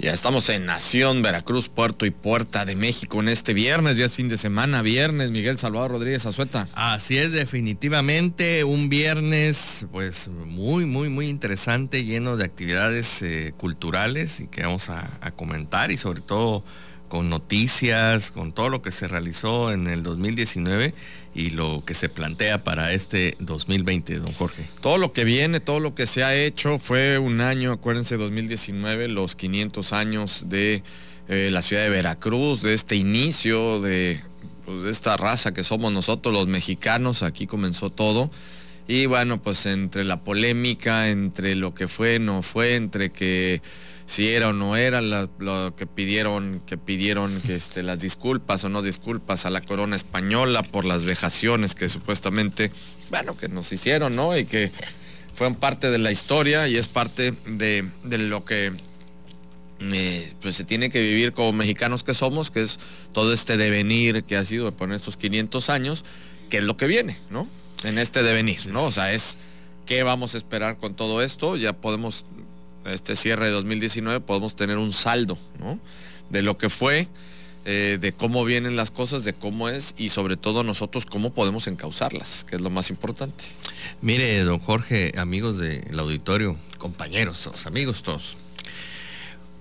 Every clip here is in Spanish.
Ya estamos en Nación, Veracruz, Puerto y Puerta de México en este viernes, ya es fin de semana, viernes, Miguel Salvador Rodríguez Azueta. Así es, definitivamente un viernes pues muy, muy, muy interesante, lleno de actividades eh, culturales y que vamos a, a comentar y sobre todo con noticias, con todo lo que se realizó en el 2019 y lo que se plantea para este 2020, don Jorge. Todo lo que viene, todo lo que se ha hecho fue un año, acuérdense, 2019, los 500 años de eh, la ciudad de Veracruz, de este inicio pues, de esta raza que somos nosotros los mexicanos, aquí comenzó todo. Y bueno, pues entre la polémica, entre lo que fue, no fue, entre que si era o no era lo que pidieron, que pidieron que este, las disculpas o no disculpas a la corona española por las vejaciones que supuestamente, bueno, que nos hicieron, ¿no? Y que fueron parte de la historia y es parte de, lo que eh, pues se tiene que vivir como mexicanos que somos, que es todo este devenir que ha sido por estos 500 años, que es lo que viene, ¿no? En este devenir, ¿no? O sea, es qué vamos a esperar con todo esto, ya podemos este cierre de 2019 podemos tener un saldo, ¿no? De lo que fue, eh, de cómo vienen las cosas, de cómo es y sobre todo nosotros cómo podemos encauzarlas, que es lo más importante. Mire, don Jorge, amigos del auditorio, compañeros, amigos todos.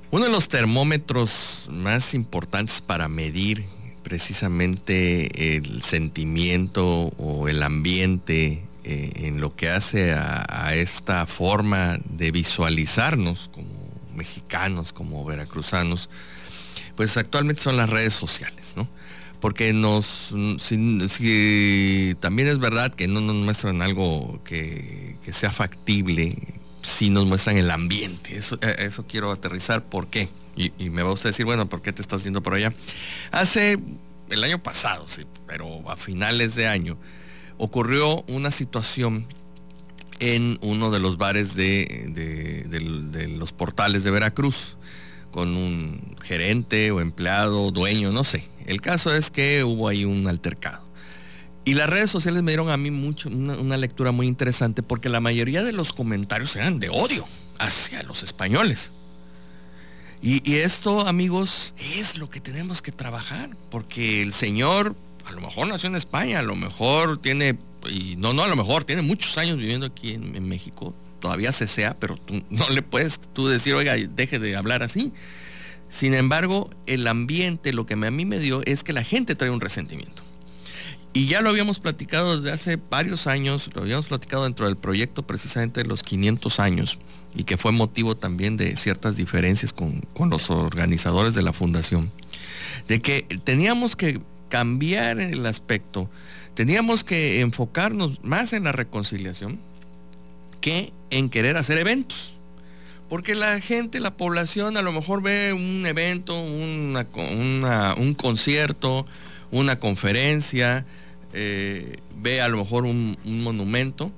Uno de los termómetros más importantes para medir precisamente el sentimiento o el ambiente eh, en lo que hace a, esta forma de visualizarnos como mexicanos, como veracruzanos, pues actualmente son las redes sociales, ¿no? Porque nos, si, también es verdad que no nos muestran algo que, sea factible, si nos muestran el ambiente. Eso, eh, eso quiero aterrizar. ¿Por qué? Y, me va usted a decir, bueno, ¿por qué te estás yendo por allá? Hace el año pasado, sí, pero a finales de año, ocurrió una situación en uno de los bares de, los portales de Veracruz con un gerente o empleado, dueño, no sé. El caso es que hubo ahí un altercado. Y las redes sociales me dieron a mí mucho, una, lectura muy interesante porque la mayoría de los comentarios eran de odio hacia los españoles. Y, esto, amigos, es lo que tenemos que trabajar, porque el Señor a lo mejor nació en España, a lo mejor tiene, y no, no, a lo mejor tiene muchos años viviendo aquí en, México, todavía se sea, pero tú no le puedes tú decir, oiga, deje de hablar así. Sin embargo, el ambiente, lo que a mí me dio es que la gente trae un resentimiento. Y ya lo habíamos platicado desde hace varios años, lo habíamos platicado dentro del proyecto precisamente de los 500 años, y que fue motivo también de ciertas diferencias con, con los organizadores de la fundación, de que teníamos que cambiar el aspecto. Teníamos que enfocarnos más en la reconciliación que en querer hacer eventos. Porque la gente, la población a lo mejor ve un evento, un concierto, una conferencia, eh, ve a lo mejor un, monumento,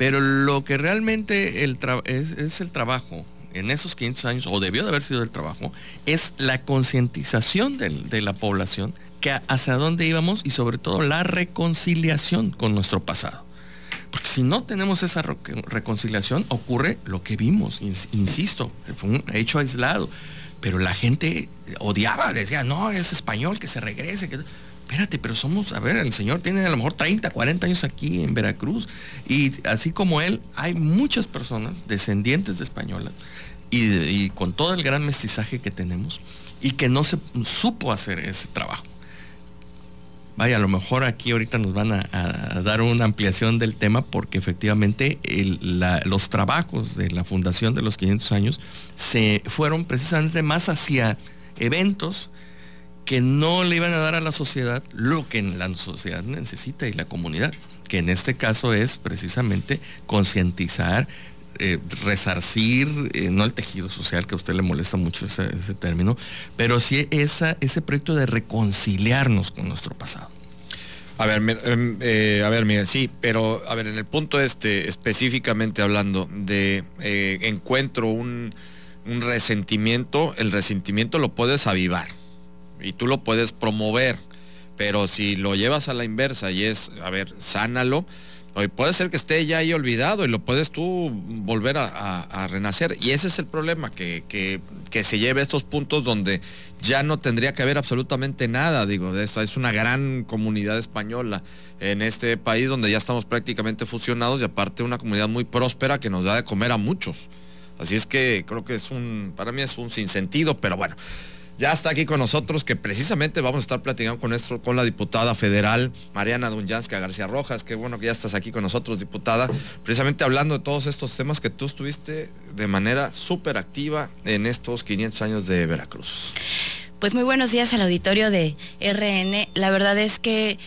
pero lo que realmente es, el trabajo en esos 500 años, o debió de haber sido el trabajo, es la concientización de la población que hacia dónde íbamos y sobre todo la reconciliación con nuestro pasado. Porque si no tenemos esa reconciliación, ocurre lo que vimos, insisto, fue un hecho aislado. Pero la gente odiaba, decía, no, es español, que se regrese. Espérate, pero somos, a ver, el señor tiene a lo mejor 30, 40 años aquí en Veracruz. Y así como él, hay muchas personas descendientes de españolas y, con todo el gran mestizaje que tenemos y que no se supo hacer ese trabajo vaya, a lo mejor aquí ahorita nos van a, dar una ampliación del tema porque efectivamente los trabajos de la Fundación de los 500 años se fueron precisamente más hacia eventos que no le iban a dar a la sociedad lo que la sociedad necesita y la comunidad, que en este caso es precisamente concientizar, eh, resarcir, eh, no el tejido social, que a usted le molesta mucho ese, término, pero sí ese proyecto de reconciliarnos con nuestro pasado. A ver, em, a ver, Miguel, sí, pero a ver, en el punto este, específicamente hablando de encuentro un, un resentimiento, el resentimiento lo puedes avivar y tú lo puedes promover, pero si lo llevas a la inversa y es, a ver, sánalo, Hoy puede ser que esté ya ahí olvidado y lo puedes tú volver a, renacer. Y ese es el problema, que, que, se lleve a estos puntos donde ya no tendría que haber absolutamente nada. Digo, de esto es una gran comunidad española en este país donde ya estamos prácticamente fusionados y aparte una comunidad muy próspera que nos da de comer a muchos. Así es que creo que es un, para mí es un sinsentido, pero bueno, ya está aquí con nosotros, que precisamente vamos a estar platicando con, nuestro, con la diputada federal Mariana Dunyanska García Rojas. Qué bueno que ya estás aquí con nosotros, diputada, precisamente hablando de todos estos temas que tú estuviste de manera súper activa en estos 500 años de Veracruz. Pues muy buenos días al auditorio de RN. La verdad es que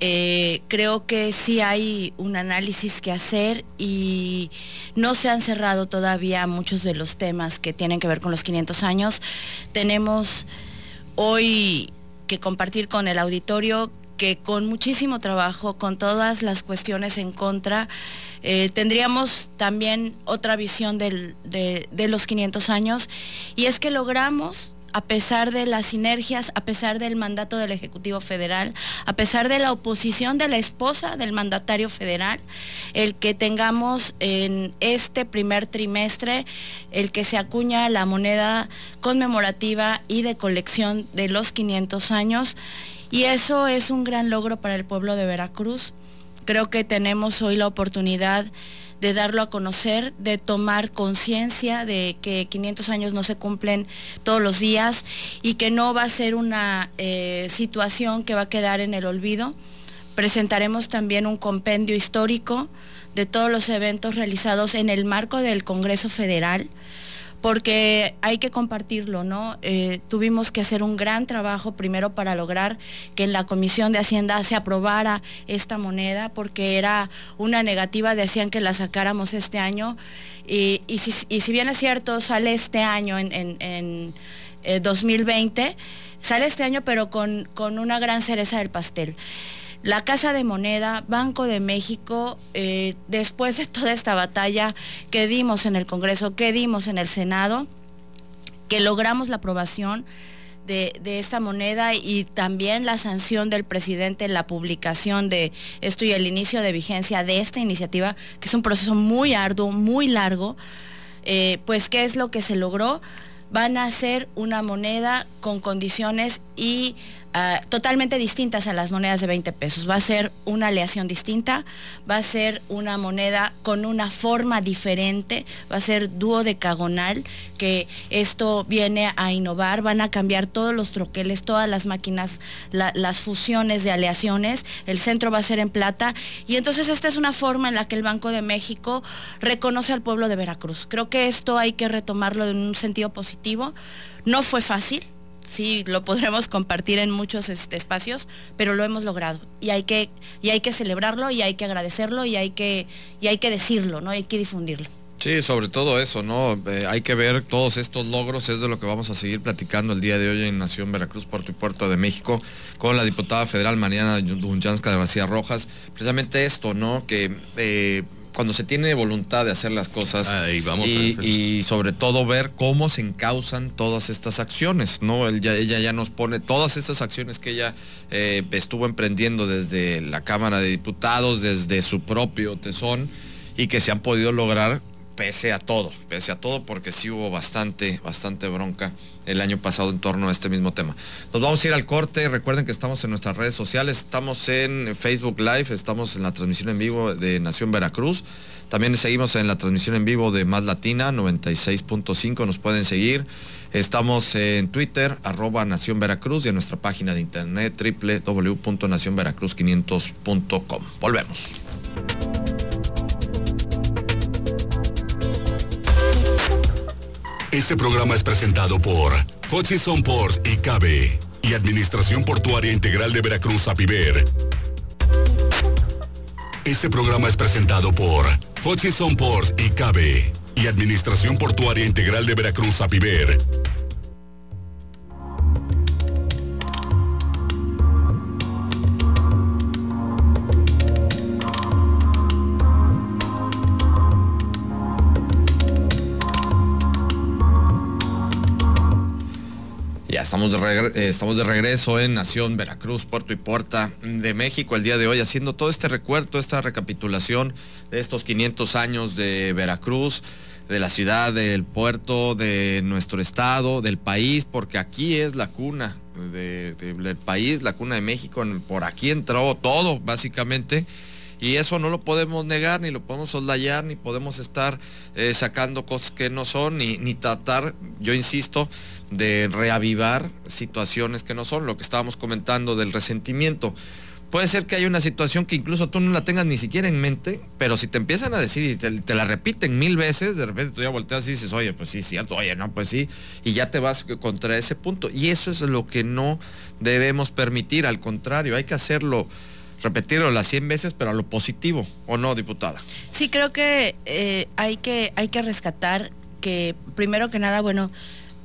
eh, creo que sí hay un análisis que hacer y no se han cerrado todavía muchos de los temas que tienen que ver con los 500 años. Tenemos hoy que compartir con el auditorio que con muchísimo trabajo, con todas las cuestiones en contra, eh, tendríamos también otra visión de, de los 500 años y es que logramos a pesar de las sinergias, a pesar del mandato del Ejecutivo Federal, a pesar de la oposición de la esposa del mandatario federal, el que tengamos en este primer trimestre el que se acuña la moneda conmemorativa y de colección de los 500 años. Y eso es un gran logro para el pueblo de Veracruz. Creo que tenemos hoy la oportunidad de darlo a conocer, de tomar conciencia de que 500 años no se cumplen todos los días y que no va a ser una eh, situación que va a quedar en el olvido. Presentaremos también un compendio histórico de todos los eventos realizados en el marco del Congreso Federal porque hay que compartirlo, ¿no? Eh, tuvimos que hacer un gran trabajo primero para lograr que en la Comisión de Hacienda se aprobara esta moneda, porque era una negativa, decían que la sacáramos este año, y, si, bien es cierto, sale este año en, 2020, eh, sale este año pero con, con una gran cereza del pastel la Casa de Moneda, Banco de México, eh, después de toda esta batalla que dimos en el Congreso, que dimos en el Senado, que logramos la aprobación de, esta moneda y también la sanción del presidente en la publicación de esto y el inicio de vigencia de esta iniciativa, que es un proceso muy arduo, muy largo, eh, pues ¿qué es lo que se logró? Van a ser una moneda con condiciones y Ah, totalmente distintas a las monedas de 20 pesos. Va a ser una aleación distinta, va a ser una moneda con una forma diferente, va a ser duodecagonal, que esto viene a innovar, van a cambiar todos los troqueles, todas las máquinas, las fusiones de aleaciones, el centro va a ser en plata y entonces esta es una forma en la que el Banco de México reconoce al pueblo de Veracruz. Creo que esto hay que retomarlo en un sentido positivo. No fue fácil, sí lo podremos compartir en muchos este, espacios, pero lo hemos logrado y hay que y hay que celebrarlo y hay que agradecerlo y hay que y hay que decirlo, ¿no? Hay que difundirlo. Sí, sobre todo eso, ¿no? Eh, hay que ver todos estos logros, es de lo que vamos a seguir platicando el día de hoy en Nación Veracruz, Puerto y Puerto de México, con la diputada federal Mariana Dunjanska de García Rojas. Precisamente esto, ¿no? Que eh, cuando se tiene voluntad de hacer las cosas y, sobre todo ver cómo se encausan todas estas acciones, ¿no? Ella, ella ya nos pone todas estas acciones que ella eh, estuvo emprendiendo desde la Cámara de Diputados, desde su propio tesón y que se han podido lograr pese a todo, pese a todo, porque sí hubo bastante, bastante bronca el año pasado en torno a este mismo tema. Nos vamos a ir al corte, recuerden que estamos en nuestras redes sociales, estamos en Facebook Live, estamos en la transmisión en vivo de Nación Veracruz, también seguimos en la transmisión en vivo de Más Latina 96.5, nos pueden seguir. Estamos en Twitter, arroba Nación Veracruz y en nuestra página de internet www.nacionveracruz500.com. Volvemos. Este programa es presentado por Hutchison Ports y Cabe y Administración Portuaria Integral de Veracruz, APIVER. Este programa es presentado por Hutchison Ports y Cabe y Administración Portuaria Integral de Veracruz, APIVER. Estamos de, eh, estamos de regreso en Nación Veracruz, Puerto y Puerta de México el día de hoy, haciendo todo este recuerdo, esta recapitulación de estos 500 años de Veracruz, de la ciudad, del puerto, de nuestro estado, del país, porque aquí es la cuna del país, la cuna de México, por aquí entró todo, básicamente. Y eso no lo podemos negar, ni lo podemos soslayar, ni podemos estar eh, sacando cosas que no son, ni, ni tratar, yo insisto, de reavivar situaciones que no son, lo que estábamos comentando del resentimiento. Puede ser que haya una situación que incluso tú no la tengas ni siquiera en mente, pero si te empiezan a decir y te, la repiten mil veces, de repente tú ya volteas y dices, oye, pues sí, cierto, oye, no, pues sí, y ya te vas contra ese punto. Y eso es lo que no debemos permitir, al contrario, hay que hacerlo, repetirlo las 100 veces, pero a lo positivo, ¿o no, diputada? Sí, creo que, eh, hay, que hay que rescatar que, primero que nada, bueno,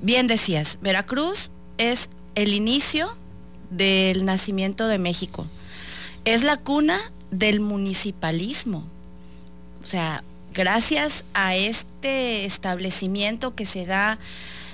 bien decías, Veracruz es el inicio del nacimiento de México es la cuna del municipalismo. O sea, gracias a este establecimiento que se da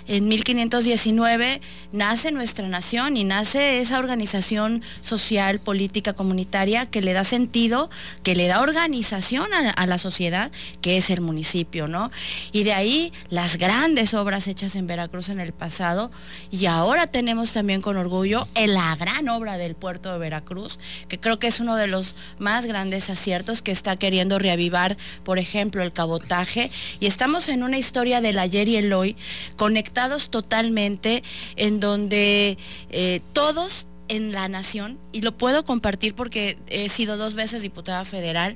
en 1519 nace nuestra nación y nace esa organización social, política, comunitaria que le da sentido, que le da organización a, la sociedad, que es el municipio, ¿no? Y de ahí las grandes obras hechas en Veracruz en el pasado y ahora tenemos también con orgullo la gran obra del puerto de Veracruz, que creo que es uno de los más grandes aciertos que está queriendo reavivar, por ejemplo, el cabotaje. Y estamos en una historia del ayer y el hoy conectados totalmente, en donde eh, todos en la nación, y lo puedo compartir porque he sido dos veces diputada federal,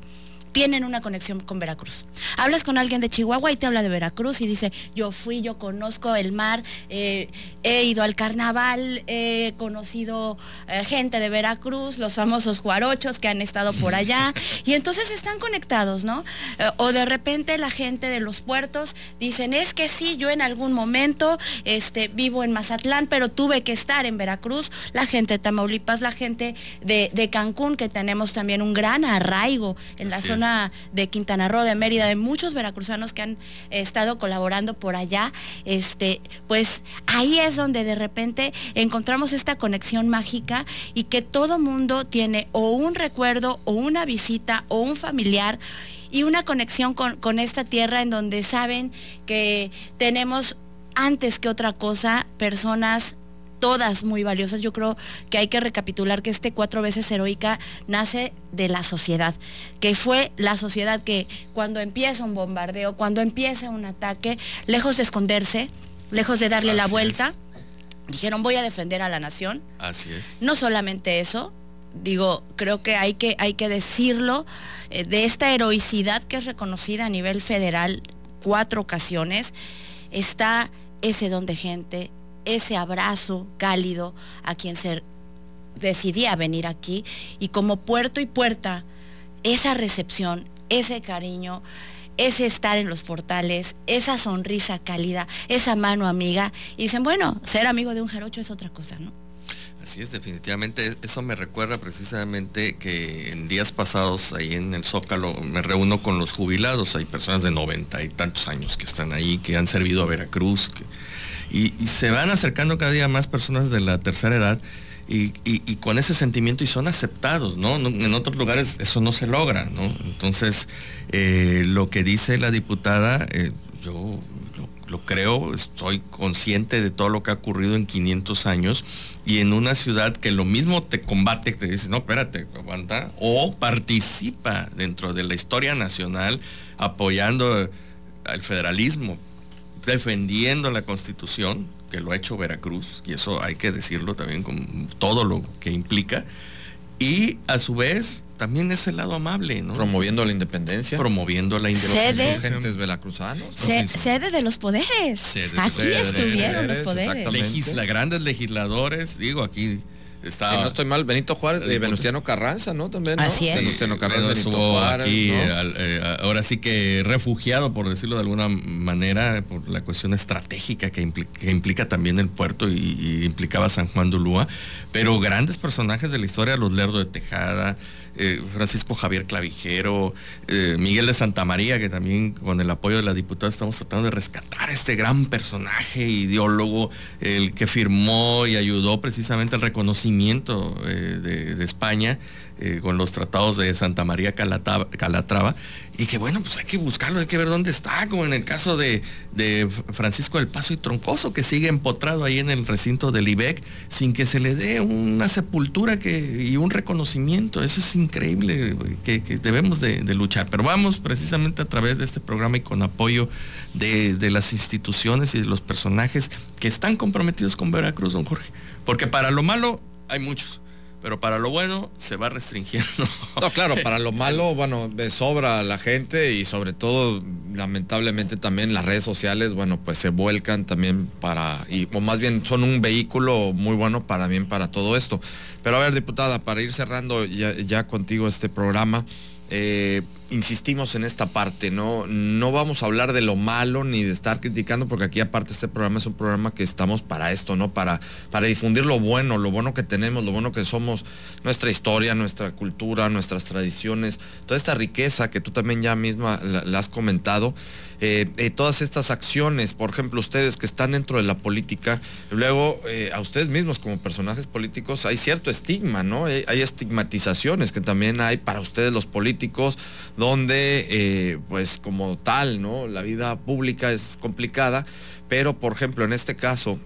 tienen una conexión con Veracruz. Hablas con alguien de Chihuahua y te habla de Veracruz y dice, yo fui, yo conozco el mar, eh, he ido al carnaval, he conocido eh, gente de Veracruz, los famosos juarochos que han estado por allá, y entonces están conectados, ¿no? Eh, o de repente la gente de los puertos dicen, es que sí, yo en algún momento este, vivo en Mazatlán, pero tuve que estar en Veracruz, la gente de Tamaulipas, la gente de, de Cancún, que tenemos también un gran arraigo en la zona de Quintana Roo, de Mérida, de muchos veracruzanos que han estado colaborando por allá, este, pues ahí es donde de repente encontramos esta conexión mágica y que todo mundo tiene o un recuerdo o una visita o un familiar y una conexión con, con esta tierra en donde saben que tenemos antes que otra cosa personas todas muy valiosas. Yo creo que hay que recapitular que este cuatro veces heroica nace de la sociedad, que fue la sociedad que cuando empieza un bombardeo, cuando empieza un ataque, lejos de esconderse, lejos de darle la vuelta, dijeron voy a defender a la nación. Así es. No solamente eso, digo, creo que hay que, hay que decirlo, eh, de esta heroicidad que es reconocida a nivel federal cuatro ocasiones, está ese don de gente, ese abrazo cálido a quien se decidía venir aquí y como puerto y puerta, esa recepción, ese cariño, ese estar en los portales, esa sonrisa cálida, esa mano amiga, y dicen, bueno, ser amigo de un jarocho es otra cosa, ¿no? Así es, definitivamente. Eso me recuerda precisamente que en días pasados ahí en el Zócalo me reúno con los jubilados. Hay personas de 90 y tantos años que están ahí, que han servido a Veracruz, y, se van acercando cada día más personas de la tercera edad y, con ese sentimiento y son aceptados, ¿no? En otros lugares eso no se logra, ¿no? Entonces, eh, lo que dice la diputada, eh, yo lo, creo, estoy consciente de todo lo que ha ocurrido en 500 años y en una ciudad que lo mismo te combate, te dice, no, espérate, aguanta, o participa dentro de la historia nacional apoyando al federalismo, defendiendo la constitución, que lo ha hecho Veracruz, y eso hay que decirlo también con todo lo que implica, y a su vez también es el lado amable, ¿no? Promoviendo la independencia. Promoviendo la independencia. Sede. Gentes veracruzanos. sede de los poderes. aquí estuvieron los poderes. grandes legisladores, digo, aquí Está, si no estoy mal, Benito Juárez, de Venustiano Carranza, ¿no? También. Así es. Venustiano Carranza, Benito Juárez, aquí, eh, ahora sí que refugiado, por decirlo de alguna manera, por la cuestión estratégica que implica, también el puerto y, implicaba San Juan de Ulúa, pero grandes personajes de la historia, los Lerdo de Tejada, eh, Francisco Javier Clavijero, eh, Miguel de Santa María, que también con el apoyo de la diputada estamos tratando de rescatar a este gran personaje, ideólogo, el que firmó y ayudó precisamente al reconocimiento eh, de España eh, con los tratados de Santa María Calatrava, y que bueno, pues hay que buscarlo, hay que ver dónde está, como en el caso de, Francisco del Paso y Troncoso, que sigue empotrado ahí en el recinto del IBEC, sin que se le dé una sepultura que, y un reconocimiento. Eso es increíble, que, debemos de, luchar. Pero vamos precisamente a través de este programa y con apoyo de, de las instituciones y de los personajes que están comprometidos con Veracruz, don Jorge. Porque para lo malo hay muchos pero para lo bueno se va restringiendo. No, claro, para lo malo, bueno, sobra la gente y sobre todo, lamentablemente también las redes sociales, bueno, pues se vuelcan también para, y, o más bien son un vehículo muy bueno para bien para todo esto. Pero a ver, diputada, para ir cerrando ya, contigo este programa, eh, insistimos en esta parte, ¿no? No vamos a hablar de lo malo ni de estar criticando, porque aquí aparte este programa es un programa que estamos para esto, ¿no? Para, para difundir lo bueno, lo bueno que tenemos, lo bueno que somos, nuestra historia, nuestra cultura, nuestras tradiciones, toda esta riqueza que tú también ya misma la has comentado. Eh, eh, todas estas acciones, por ejemplo, ustedes que están dentro de la política, luego eh, a ustedes mismos como personajes políticos hay cierto estigma, ¿no? Hay, estigmatizaciones que también hay para ustedes los políticos, donde pues como tal, ¿no? La vida pública es complicada, pero, por ejemplo, en este caso,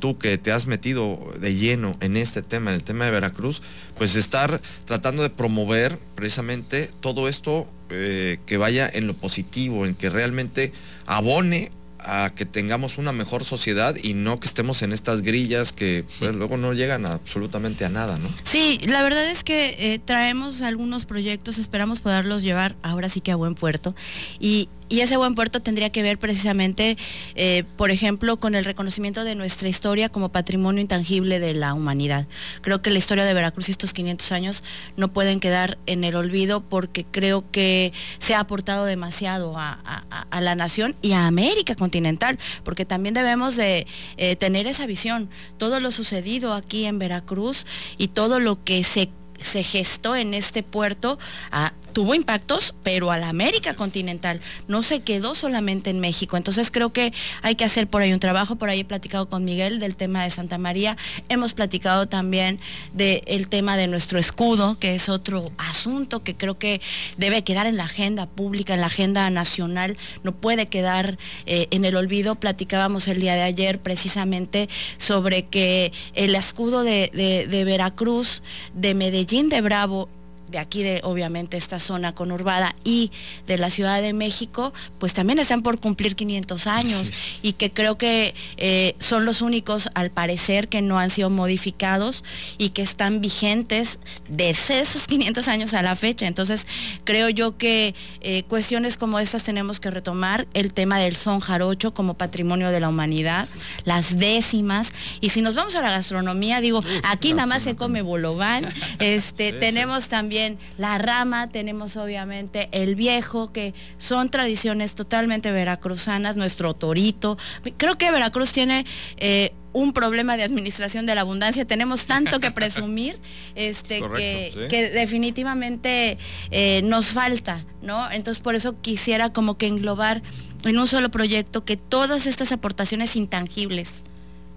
tú que te has metido de lleno en este tema, en el tema de Veracruz, pues estar tratando de promover precisamente todo esto eh, que vaya en lo positivo, en que realmente abone a que tengamos una mejor sociedad y no que estemos en estas grillas que pues, luego no llegan absolutamente a nada, ¿no? Sí, la verdad es que eh, traemos algunos proyectos, esperamos poderlos llevar ahora sí que a buen puerto y, y ese buen puerto tendría que ver precisamente, eh, por ejemplo, con el reconocimiento de nuestra historia como patrimonio intangible de la humanidad. Creo que la historia de Veracruz y estos 500 años no pueden quedar en el olvido porque creo que se ha aportado demasiado a, la nación y a América continental, porque también debemos de eh, tener esa visión. Todo lo sucedido aquí en Veracruz y todo lo que se se gestó en este puerto a, tuvo impactos, pero a la América continental, no se quedó solamente en México. Entonces creo que hay que hacer por ahí un trabajo, por ahí he platicado con Miguel del tema de Santa María, hemos platicado también del tema de nuestro escudo, que es otro asunto que creo que debe quedar en la agenda pública, en la agenda nacional, no puede quedar eh, en el olvido. Platicábamos el día de ayer precisamente sobre que el escudo de Veracruz, de Medellín de Bravo de aquí de obviamente esta zona conurbada y de la Ciudad de México, pues también están por cumplir 500 años y que creo que eh, son los únicos al parecer que no han sido modificados y que están vigentes desde esos 500 años a la fecha. Entonces creo yo que eh, cuestiones como estas tenemos que retomar. El tema del son jarocho como patrimonio de la humanidad, las décimas. Y si nos vamos a la gastronomía, digo, aquí nada más se come bologán, este, tenemos también la rama, tenemos obviamente el viejo, que son tradiciones totalmente veracruzanas, nuestro torito. Creo que Veracruz tiene... Eh, un problema de administración de la abundancia, tenemos tanto que presumir este, que, definitivamente eh, nos falta, ¿no? Entonces por eso quisiera como que englobar en un solo proyecto que todas estas aportaciones intangibles,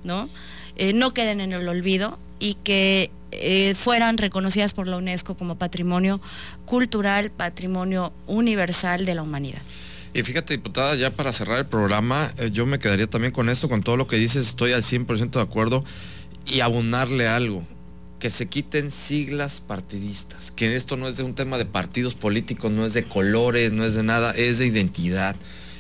¿no? Eh, no queden en el olvido y que eh, fueran reconocidas por la UNESCO como patrimonio cultural, patrimonio universal de la humanidad. Y fíjate, diputada, ya para cerrar el programa, eh, yo me quedaría también con esto, con todo lo que dices, estoy al 100% de acuerdo y abunarle algo, que se quiten siglas partidistas, que esto no es de un tema de partidos políticos, no es de colores, no es de nada, es de identidad.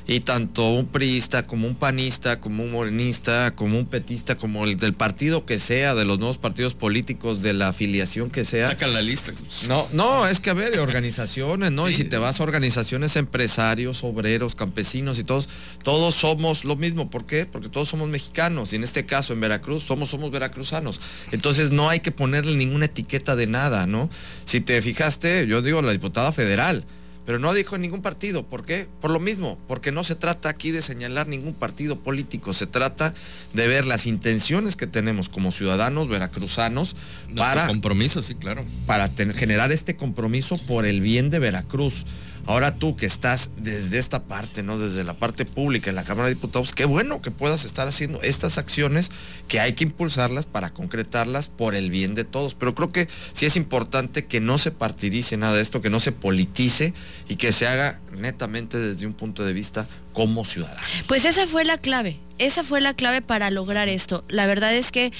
Y tanto un priista como un panista, como un morenista, como un petista, como el del partido que sea, de los nuevos partidos políticos, de la afiliación que sea. Saca la lista. No, no, es que a ver, organizaciones, ¿no? y si te vas a organizaciones empresarios, obreros, campesinos y todos, todos somos lo mismo. ¿Por qué? Porque todos somos mexicanos. Y en este caso, en Veracruz, somos, somos veracruzanos. Entonces no hay que ponerle ninguna etiqueta de nada, ¿no? Si te fijaste, yo digo la diputada federal pero no dijo en ningún partido. ¿Por qué? Por lo mismo, porque no se trata aquí de señalar ningún partido político, se trata de ver las intenciones que tenemos como ciudadanos veracruzanos para compromiso, sí, claro, para generar este compromiso por el bien de Veracruz. Ahora tú que estás desde esta parte, ¿no? Desde la parte pública en la Cámara de Diputados, qué bueno que puedas estar haciendo estas acciones que hay que impulsarlas para concretarlas por el bien de todos. Pero creo que sí es importante que no se partidice nada de esto, que no se politice y que se haga netamente desde un punto de vista como ciudadano. Pues esa fue la clave, esa fue la clave para lograr esto. La verdad es que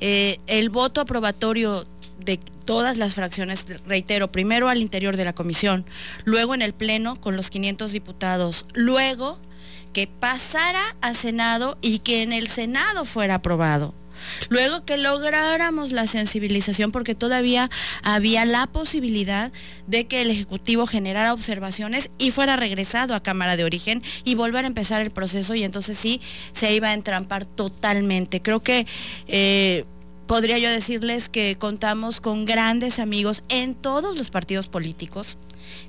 eh, el voto aprobatorio de todas las fracciones, reitero, primero al interior de la comisión, luego en el Pleno con los 500 diputados, luego que pasara a Senado y que en el Senado fuera aprobado. Luego que lográramos la sensibilización porque todavía había la posibilidad de que el Ejecutivo generara observaciones y fuera regresado a Cámara de Origen y volver a empezar el proceso y entonces sí se iba a entrampar totalmente. Creo que... Eh, podría yo decirles que contamos con grandes amigos en todos los partidos políticos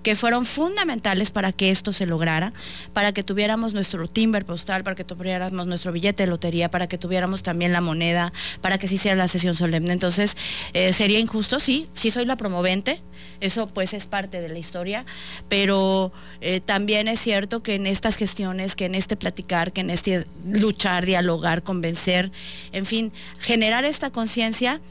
que fueron fundamentales para que esto se lograra, para que tuviéramos nuestro timber postal, para que tuviéramos nuestro billete de lotería, para que tuviéramos también la moneda, para que se hiciera la sesión solemne. Entonces, eh, sería injusto, sí, sí soy la promovente, eso pues es parte de la historia, pero eh, también es cierto que en estas gestiones, que en este platicar, que en este luchar, dialogar, convencer, en fin, generar esta conciencia,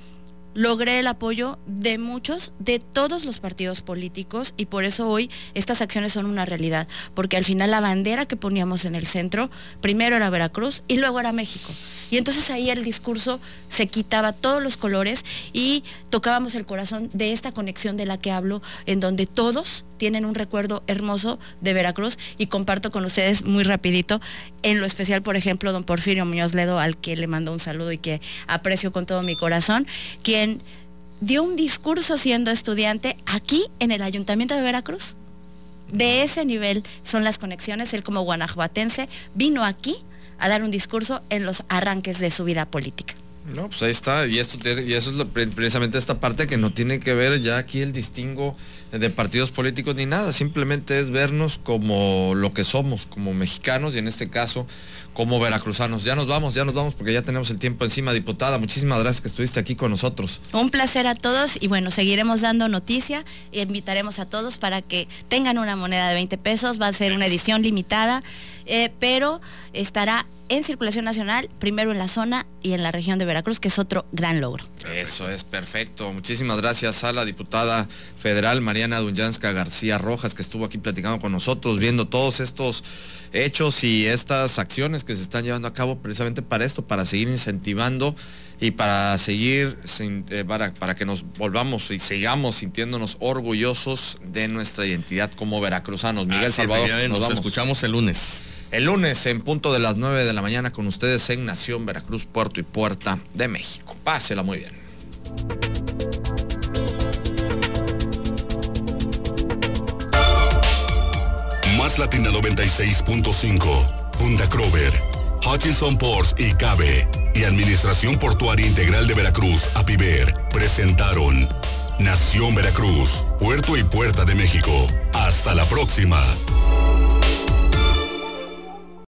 logré el apoyo de muchos, de todos los partidos políticos y por eso hoy estas acciones son una realidad, porque al final la bandera que poníamos en el centro, primero era Veracruz y luego era México. Y entonces ahí el discurso se quitaba todos los colores y tocábamos el corazón de esta conexión de la que hablo, en donde todos tienen un recuerdo hermoso de Veracruz y comparto con ustedes muy rapidito, en lo especial, por ejemplo, don Porfirio Muñoz Ledo, al que le mando un saludo y que aprecio con todo mi corazón, quien dio un discurso siendo estudiante aquí en el Ayuntamiento de Veracruz. De ese nivel son las conexiones. Él como guanajuatense vino aquí a dar un discurso en los arranques de su vida política. No, pues ahí está, y esto y eso es precisamente esta parte que no tiene que ver ya aquí el distingo de partidos políticos ni nada, simplemente es vernos como lo que somos, como mexicanos y en este caso como veracruzanos. Ya nos vamos, ya nos vamos porque ya tenemos el tiempo encima, diputada. Muchísimas gracias que estuviste aquí con nosotros. Un placer a todos y bueno, seguiremos dando noticia e invitaremos a todos para que tengan una moneda de 20 pesos. Va a ser una edición limitada, eh, pero estará en circulación nacional, primero en la zona y en la región de Veracruz, que es otro gran logro. Eso es perfecto. Muchísimas gracias a la diputada federal Mariana Dunyanska García Rojas, que estuvo aquí platicando con nosotros, viendo todos estos hechos y estas acciones que se están llevando a cabo precisamente para esto, para seguir incentivando y para seguir, eh, para, para, que nos volvamos y sigamos sintiéndonos orgullosos de nuestra identidad como veracruzanos. Miguel Salvador, nos, escuchamos el lunes. El lunes en punto de las 9 de la mañana con ustedes en Nación Veracruz, Puerto y Puerta de México. Pásela muy bien. Más Latina 96.5, Funda Crover, Hutchinson Ports y Cabe y Administración Portuaria Integral de Veracruz, APIVER, presentaron Nación Veracruz, Puerto y Puerta de México. Hasta la próxima.